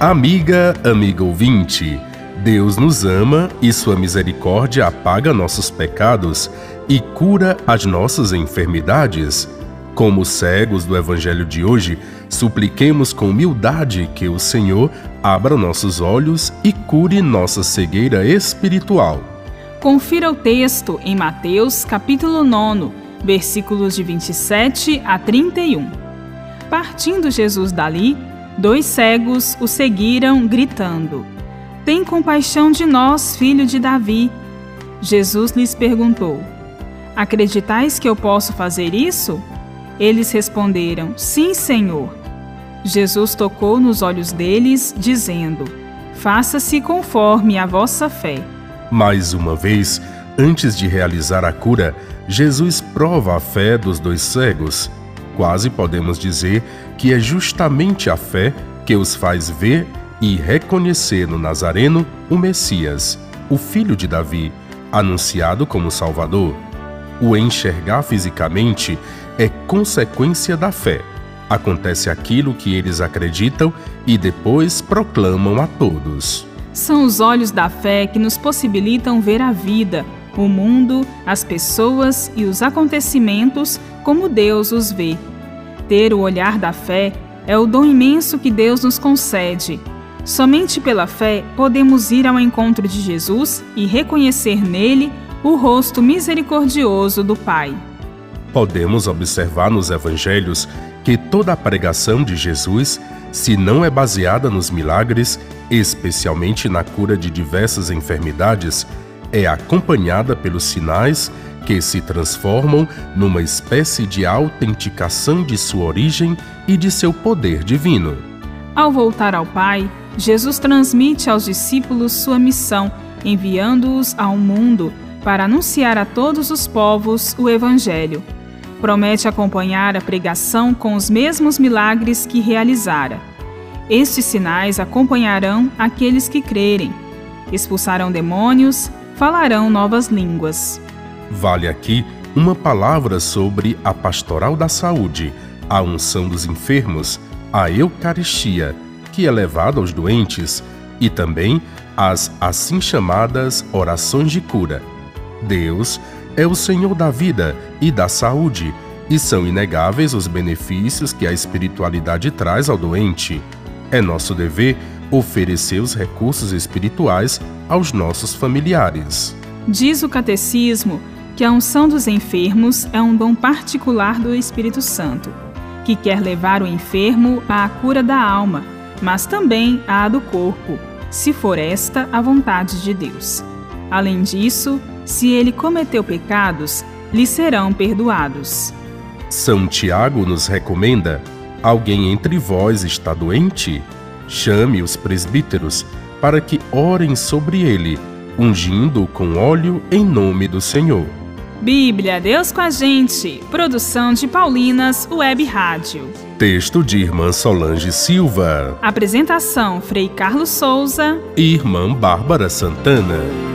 Amiga, amigo ouvinte, Deus nos ama e sua misericórdia apaga nossos pecados e cura as nossas enfermidades. Como cegos do evangelho de hoje, supliquemos com humildade que o Senhor abra nossos olhos e cure nossa cegueira espiritual. Confira o texto em Mateus, capítulo 9, versículos de 27 a 31. Partindo Jesus dali, Dois cegos o seguiram, gritando: Tem compaixão de nós, filho de Davi. Jesus lhes perguntou: Acreditais que eu posso fazer isso? Eles responderam: Sim, Senhor. Jesus tocou nos olhos deles, dizendo: Faça-se conforme a vossa fé. Mais uma vez, antes de realizar a cura, Jesus prova a fé dos dois cegos quase podemos dizer que é justamente a fé que os faz ver e reconhecer no Nazareno o Messias, o filho de Davi, anunciado como Salvador. O enxergar fisicamente é consequência da fé. Acontece aquilo que eles acreditam e depois proclamam a todos. São os olhos da fé que nos possibilitam ver a vida, o mundo, as pessoas e os acontecimentos como Deus os vê ter o olhar da fé é o dom imenso que Deus nos concede. Somente pela fé podemos ir ao encontro de Jesus e reconhecer nele o rosto misericordioso do Pai. Podemos observar nos evangelhos que toda a pregação de Jesus, se não é baseada nos milagres, especialmente na cura de diversas enfermidades, é acompanhada pelos sinais que se transformam numa espécie de autenticação de sua origem e de seu poder divino. Ao voltar ao Pai, Jesus transmite aos discípulos sua missão, enviando-os ao mundo para anunciar a todos os povos o Evangelho. Promete acompanhar a pregação com os mesmos milagres que realizara. Estes sinais acompanharão aqueles que crerem. Expulsarão demônios, falarão novas línguas. Vale aqui uma palavra sobre a pastoral da saúde, a unção dos enfermos, a Eucaristia, que é levada aos doentes, e também as assim chamadas orações de cura. Deus é o Senhor da vida e da saúde, e são inegáveis os benefícios que a espiritualidade traz ao doente. É nosso dever oferecer os recursos espirituais aos nossos familiares. Diz o Catecismo que a unção dos enfermos é um dom particular do Espírito Santo, que quer levar o enfermo à cura da alma, mas também à do corpo, se for esta a vontade de Deus. Além disso, se ele cometeu pecados, lhe serão perdoados. São Tiago nos recomenda: alguém entre vós está doente? Chame os presbíteros para que orem sobre ele, ungindo com óleo em nome do Senhor. Bíblia, Deus com a gente. Produção de Paulinas Web Rádio. Texto de Irmã Solange Silva. Apresentação: Frei Carlos Souza e Irmã Bárbara Santana.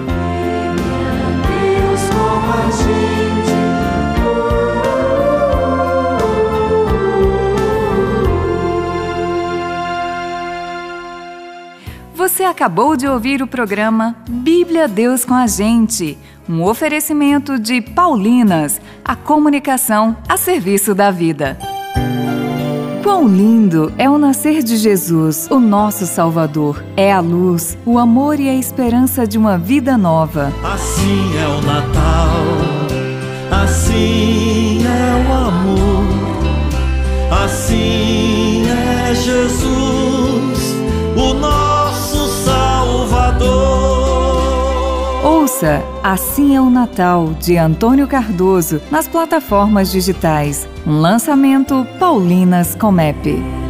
Você acabou de ouvir o programa Bíblia Deus com a gente um oferecimento de Paulinas, a comunicação a serviço da vida. Quão lindo é o nascer de Jesus, o nosso Salvador. É a luz, o amor e a esperança de uma vida nova. Assim é o Natal, assim é o amor, assim é Jesus, Ouça Assim é o Natal, de Antônio Cardoso, nas plataformas digitais. Lançamento Paulinas Comep.